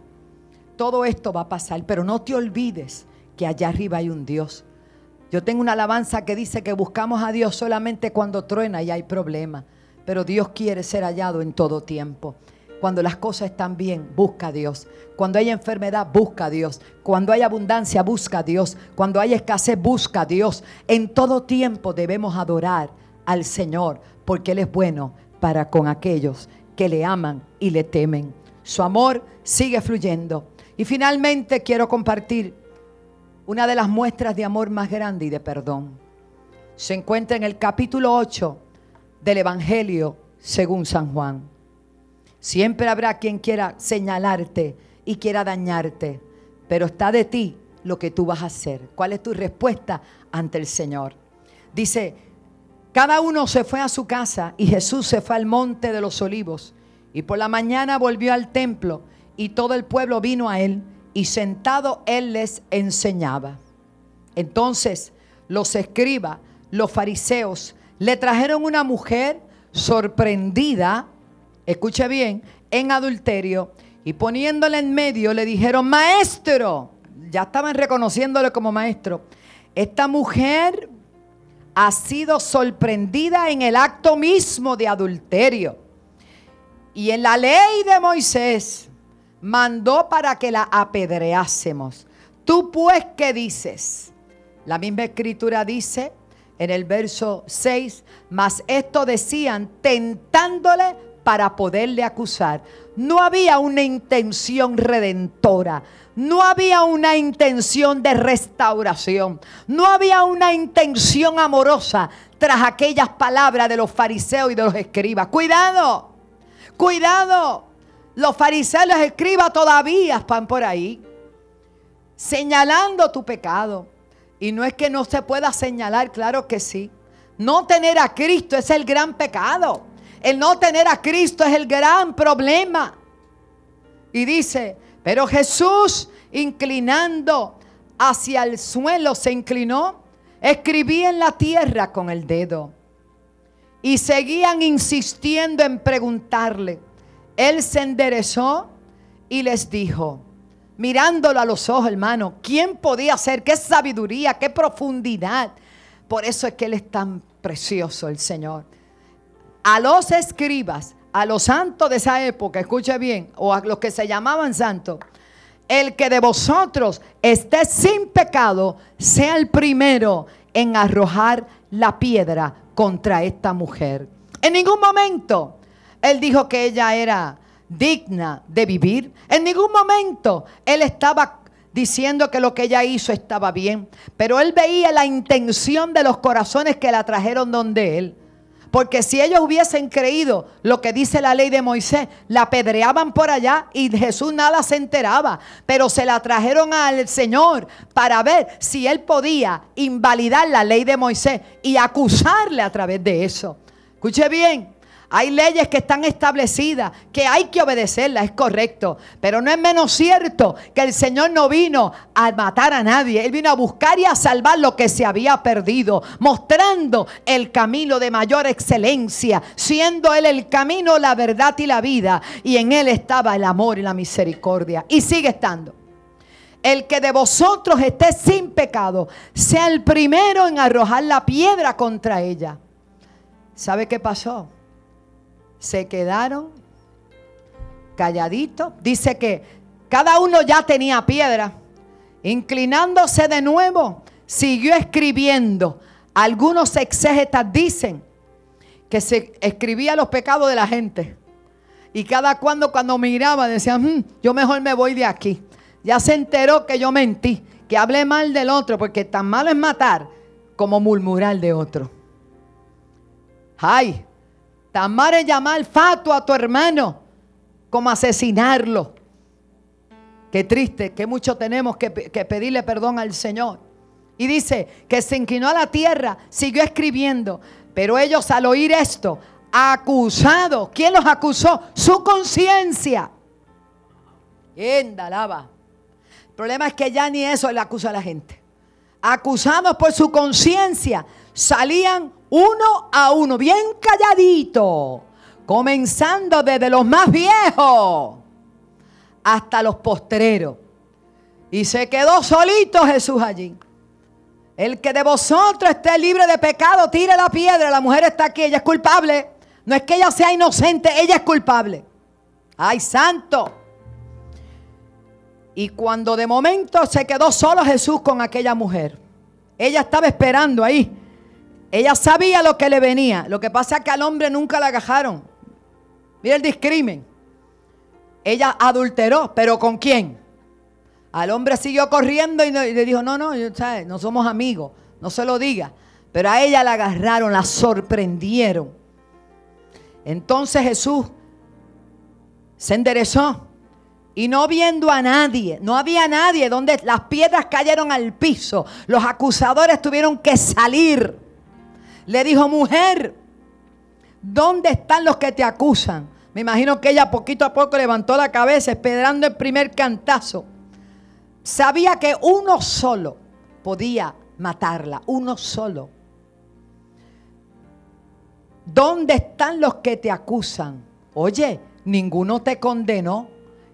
todo esto va a pasar, pero no te olvides que allá arriba hay un Dios yo tengo una alabanza que dice que buscamos a Dios solamente cuando truena y hay problemas. Pero Dios quiere ser hallado en todo tiempo. Cuando las cosas están bien, busca a Dios. Cuando hay enfermedad, busca a Dios. Cuando hay abundancia, busca a Dios. Cuando hay escasez, busca a Dios. En todo tiempo debemos adorar al Señor porque Él es bueno para con aquellos que le aman y le temen. Su amor sigue fluyendo. Y finalmente quiero compartir una de las muestras de amor más grande y de perdón. Se encuentra en el capítulo 8 del Evangelio según San Juan. Siempre habrá quien quiera señalarte y quiera dañarte, pero está de ti lo que tú vas a hacer. ¿Cuál es tu respuesta ante el Señor? Dice, cada uno se fue a su casa y Jesús se fue al monte de los olivos y por la mañana volvió al templo y todo el pueblo vino a él y sentado él les enseñaba. Entonces los escribas, los fariseos, le trajeron una mujer sorprendida, escuche bien, en adulterio, y poniéndole en medio le dijeron, maestro, ya estaban reconociéndole como maestro, esta mujer ha sido sorprendida en el acto mismo de adulterio. Y en la ley de Moisés, mandó para que la apedreásemos. Tú pues, ¿qué dices? La misma escritura dice en el verso 6, mas esto decían tentándole para poderle acusar. No había una intención redentora. No había una intención de restauración. No había una intención amorosa tras aquellas palabras de los fariseos y de los escribas. Cuidado, cuidado. Los fariseos, los escribas todavía están por ahí señalando tu pecado. Y no es que no se pueda señalar, claro que sí. No tener a Cristo es el gran pecado. El no tener a Cristo es el gran problema. Y dice, pero Jesús inclinando hacia el suelo se inclinó, escribía en la tierra con el dedo. Y seguían insistiendo en preguntarle. Él se enderezó y les dijo, mirándolo a los ojos, hermano, ¿quién podía ser? ¿Qué sabiduría? ¿Qué profundidad? Por eso es que Él es tan precioso, el Señor. A los escribas, a los santos de esa época, escuche bien, o a los que se llamaban santos, el que de vosotros esté sin pecado, sea el primero en arrojar la piedra contra esta mujer. En ningún momento él dijo que ella era digna de vivir. En ningún momento él estaba diciendo que lo que ella hizo estaba bien, pero él veía la intención de los corazones que la trajeron donde él. Porque si ellos hubiesen creído lo que dice la ley de Moisés, la apedreaban por allá y Jesús nada se enteraba. Pero se la trajeron al Señor para ver si él podía invalidar la ley de Moisés y acusarle a través de eso. Escuche bien, hay leyes que están establecidas, que hay que obedecerlas, es correcto. Pero no es menos cierto que el Señor no vino a matar a nadie. Él vino a buscar y a salvar lo que se había perdido, mostrando el camino de mayor excelencia, siendo Él el camino, la verdad y la vida. Y en Él estaba el amor y la misericordia. Y sigue estando. El que de vosotros esté sin pecado, sea el primero en arrojar la piedra contra ella. ¿Sabe qué pasó? Se quedaron calladitos. Dice que cada uno ya tenía piedra. Inclinándose de nuevo, siguió escribiendo. Algunos exégetas dicen que se escribía los pecados de la gente. Y cada cuando cuando miraba decían, hmm, yo mejor me voy de aquí. Ya se enteró que yo mentí, que hablé mal del otro, porque tan malo es matar como murmurar de otro. Ay, Tamar es llamar fato a tu hermano como asesinarlo. Qué triste, que mucho tenemos que, que, pedirle perdón al Señor. Y dice que se inclinó a la tierra, siguió escribiendo. Pero ellos al oír esto, acusados, ¿quién los acusó? Su conciencia. Endalaba. El problema es que ya ni eso le acusa a la gente. Acusados por su conciencia, salían uno a uno, bien calladito, comenzando desde los más viejos hasta los postreros. Y se quedó solito Jesús allí. El que de vosotros esté libre de pecado, tire la piedra. La mujer está aquí, ella es culpable. No es que ella sea inocente, ella es culpable. ¡Ay, santo! Y cuando de momento se quedó solo Jesús con aquella mujer, ella estaba esperando ahí ella sabía lo que le venía. Lo que pasa es que al hombre nunca la agajaron. Mira el discrimen. Ella adulteró, pero ¿con quién? Al hombre siguió corriendo y le dijo, no, no, no somos amigos, no se lo diga. Pero a ella la agarraron, la sorprendieron. Entonces Jesús se enderezó y no viendo a nadie, no había nadie donde las piedras cayeron al piso. Los acusadores tuvieron que salir. Le dijo, mujer, ¿dónde están los que te acusan? Me imagino que ella poquito a poco levantó la cabeza esperando el primer cantazo. Sabía que uno solo podía matarla, uno solo. ¿Dónde están los que te acusan? Oye, ninguno te condenó.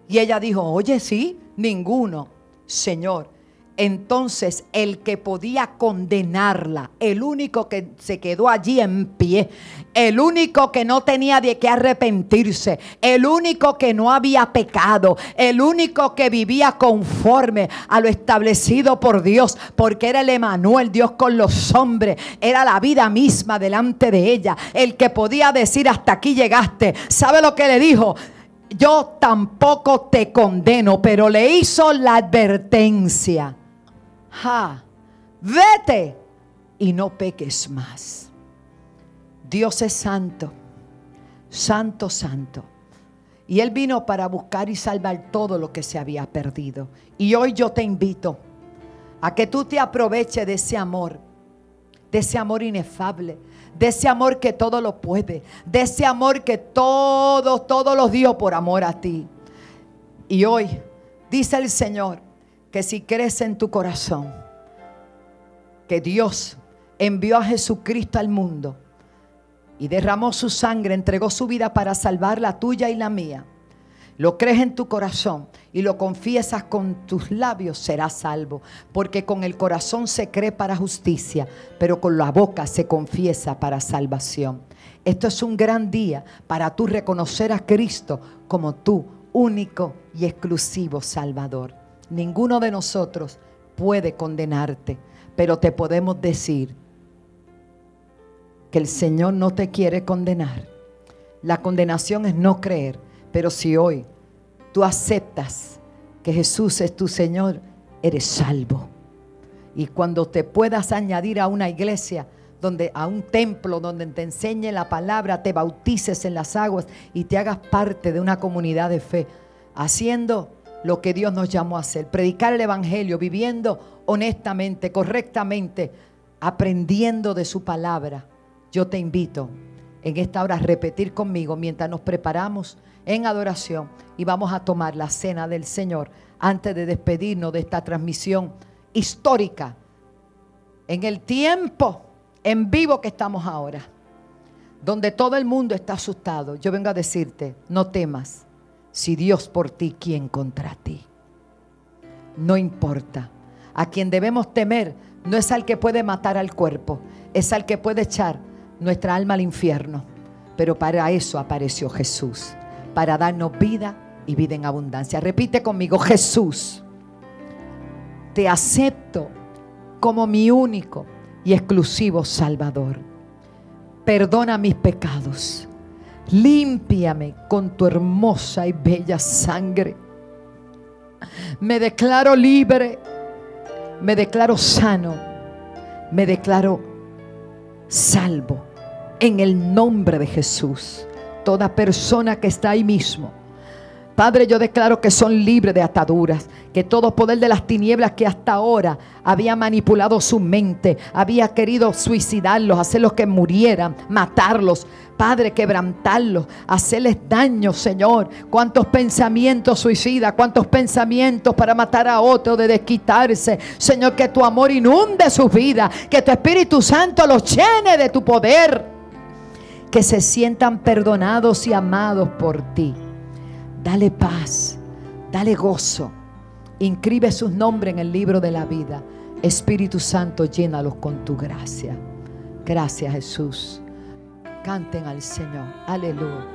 Y ella dijo, oye, sí, ninguno. Señor, entonces el que podía condenarla, el único que se quedó allí en pie, el único que no tenía de qué arrepentirse, el único que no había pecado, el único que vivía conforme a lo establecido por Dios, porque era el Emanuel, Dios con los hombres, era la vida misma delante de ella, el que podía decir hasta aquí llegaste. ¿Sabe lo que le dijo? Yo tampoco te condeno, pero le hizo la advertencia ja, vete y no peques más. Dios es santo, santo, santo. Y Él vino para buscar y salvar todo lo que se había perdido. Y hoy yo te invito a que tú te aproveches de ese amor, de ese amor inefable, de ese amor que todo lo puede, de ese amor que todo, todo lo dio por amor a ti. Y hoy dice el Señor, que si crees en tu corazón que Dios envió a Jesucristo al mundo y derramó su sangre, entregó su vida para salvar la tuya y la mía, lo crees en tu corazón y lo confiesas con tus labios, serás salvo. Porque con el corazón se cree para justicia, pero con la boca se confiesa para salvación. Esto es un gran día para tú reconocer a Cristo como tu único y exclusivo Salvador. Ninguno de nosotros puede condenarte, pero te podemos decir que el Señor no te quiere condenar. La condenación es no creer, pero si hoy tú aceptas que Jesús es tu Señor, eres salvo. Y cuando te puedas añadir a una iglesia, donde a un templo donde te enseñe la palabra, te bautices en las aguas y te hagas parte de una comunidad de fe, haciendo lo que Dios nos llamó a hacer, predicar el evangelio, viviendo honestamente, correctamente, aprendiendo de su palabra. Yo te invito en esta hora a repetir conmigo mientras nos preparamos en adoración y vamos a tomar la cena del Señor antes de despedirnos de esta transmisión histórica en el tiempo en vivo que estamos ahora, donde todo el mundo está asustado. Yo vengo a decirte, no temas, si Dios por ti, ¿quién contra ti? No importa. A quien debemos temer no es al que puede matar al cuerpo, es al que puede echar nuestra alma al infierno. Pero para eso apareció Jesús, para darnos vida y vida en abundancia. Repite conmigo, Jesús, te acepto como mi único y exclusivo Salvador. Perdona mis pecados. Límpiame con tu hermosa y bella sangre. Me declaro libre. Me declaro sano. Me declaro salvo. En el nombre de Jesús. Toda persona que está ahí mismo Padre, yo declaro que son libres de ataduras, que todo poder de las tinieblas que hasta ahora había manipulado su mente, había querido suicidarlos, hacerlos que murieran, matarlos. Padre, quebrantarlos, hacerles daño, Señor. Cuántos pensamientos suicidas, cuántos pensamientos para matar a otro, de desquitarse. Señor, que tu amor inunde su vida, que tu Espíritu Santo los llene de tu poder. Que se sientan perdonados y amados por ti. Dale paz, dale gozo. Inscribe sus nombres en el libro de la vida. Espíritu Santo, llénalos con tu gracia. Gracias Jesús. Canten al Señor. Aleluya.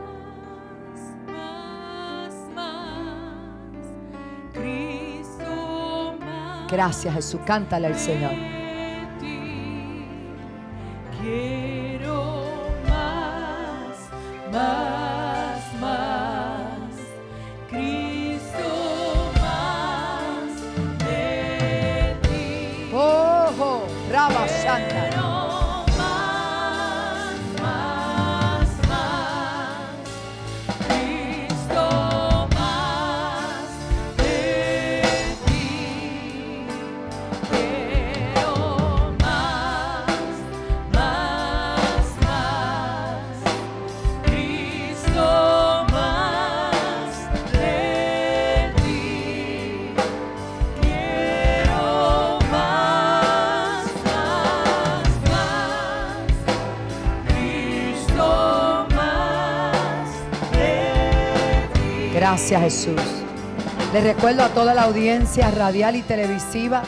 Gracias Jesús. Cántale al Señor. Gracias Jesús. Les recuerdo a toda la audiencia radial y televisiva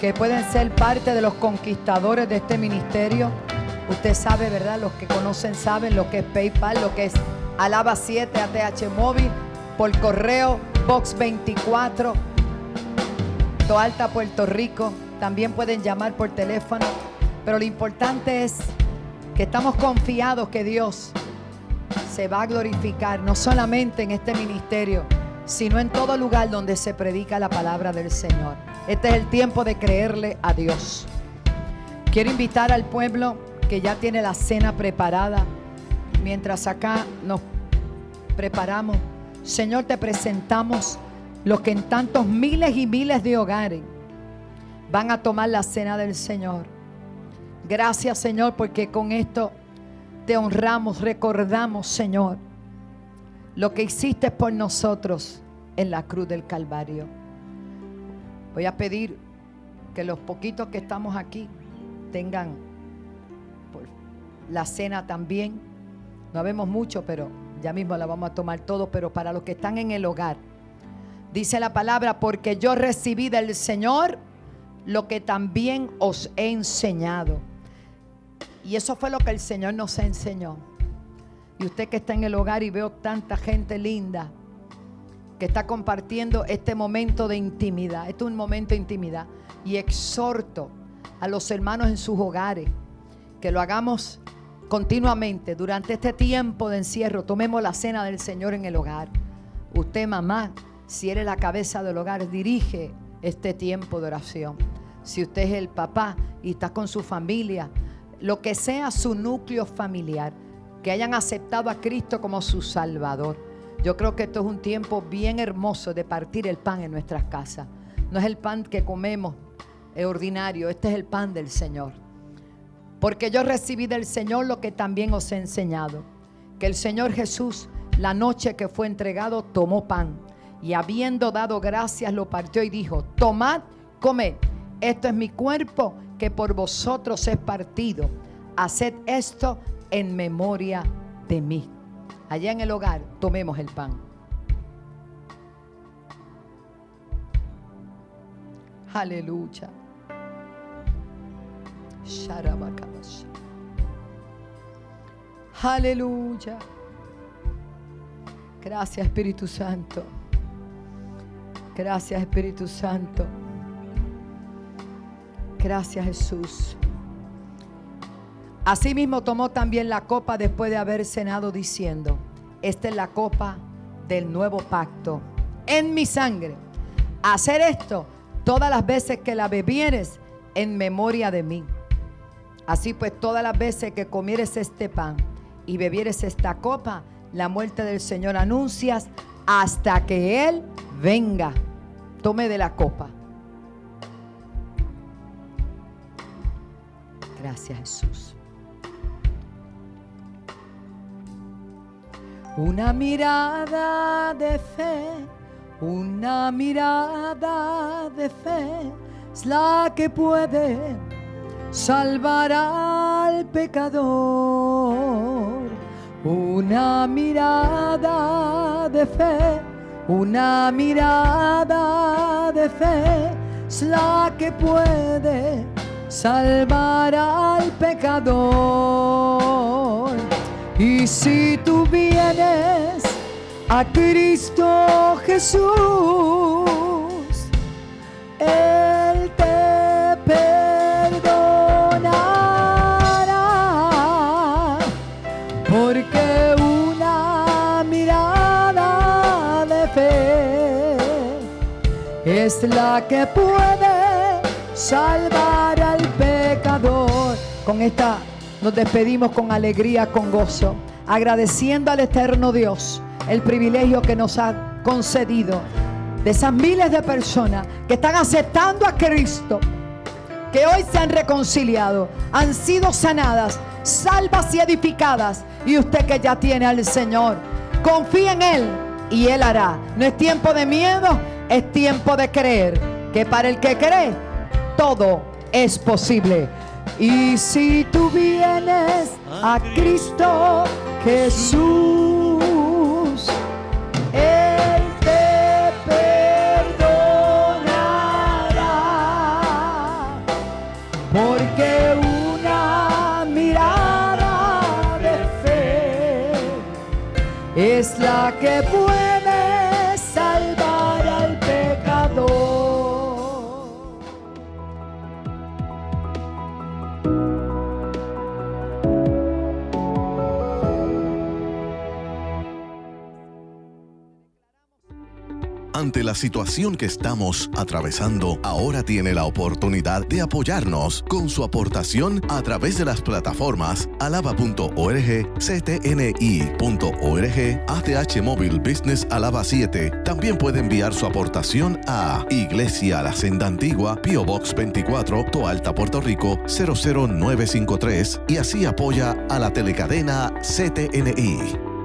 que pueden ser parte de los conquistadores de este ministerio. Usted sabe, ¿verdad? Los que conocen saben lo que es PayPal, lo que es Alaba 7 ATH Móvil, por correo Box 24, Toalta, Puerto Rico. También pueden llamar por teléfono. Pero lo importante es que estamos confiados que Dios se va a glorificar no solamente en este ministerio, sino en todo lugar donde se predica la palabra del Señor. Este es el tiempo de creerle a Dios. Quiero invitar al pueblo que ya tiene la cena preparada, mientras acá nos preparamos. Señor, te presentamos los que en tantos miles y miles de hogares van a tomar la cena del Señor. Gracias, Señor, porque con esto te honramos, recordamos, Señor, lo que hiciste por nosotros en la cruz del Calvario. Voy a pedir que los poquitos que estamos aquí tengan la cena también. No vemos mucho, pero ya mismo la vamos a tomar todo. Pero para los que están en el hogar, dice la palabra, porque yo recibí del Señor lo que también os he enseñado y eso fue lo que el Señor nos enseñó. Y usted que está en el hogar y veo tanta gente linda que está compartiendo este momento de intimidad. Este es un momento de intimidad. Y exhorto a los hermanos en sus hogares que lo hagamos continuamente durante este tiempo de encierro. Tomemos la cena del Señor en el hogar. Usted, mamá, si eres la cabeza del hogar, dirige este tiempo de oración. Si usted es el papá y está con su familia, lo que sea su núcleo familiar, que hayan aceptado a Cristo como su Salvador. Yo creo que esto es un tiempo bien hermoso de partir el pan en nuestras casas. No es el pan que comemos ordinario, este es el pan del Señor. Porque yo recibí del Señor lo que también os he enseñado, que el Señor Jesús, la noche que fue entregado, tomó pan y habiendo dado gracias lo partió y dijo, tomad, comed, esto es mi cuerpo que por vosotros es partido. Haced esto en memoria de mí. Allá en el hogar tomemos el pan. Aleluya. Aleluya. Gracias Espíritu Santo. Gracias Espíritu Santo. Gracias Jesús. Asimismo tomó también la copa después de haber cenado diciendo, esta es la copa del nuevo pacto en mi sangre. Hacer esto todas las veces que la bebieres en memoria de mí. Así pues, todas las veces que comieres este pan y bebieres esta copa, la muerte del Señor anuncias hasta que Él venga. Tome de la copa. Gracias Jesús. Una mirada de fe, una mirada de fe es la que puede salvar al pecador. Una mirada de fe, una mirada de fe es la que puede salvar al pecador. Y si tú vienes a Cristo Jesús, Él te perdonará, porque una mirada de fe es la que puede salvar al pecador. Con esta nos despedimos con alegría, con gozo, agradeciendo al eterno Dios el privilegio que nos ha concedido de esas miles de personas que están aceptando a Cristo, que hoy se han reconciliado, han sido sanadas, salvas y edificadas. Y usted que ya tiene al Señor, confía en Él y Él hará. No es tiempo de miedo, es tiempo de creer, que para el que cree, todo es posible. Y si tú vienes a Cristo Jesús, Él te perdonará, porque una mirada de fe es la que puede Ante la situación que estamos atravesando, ahora tiene la oportunidad de apoyarnos con su aportación a través de las plataformas alaba.org, ctni.org, ATH Móvil Business Alaba 7. También puede enviar su aportación a Iglesia La Senda Antigua, Pio Box 24, Toalta, Puerto Rico 00953 y así apoya a la telecadena CTNI.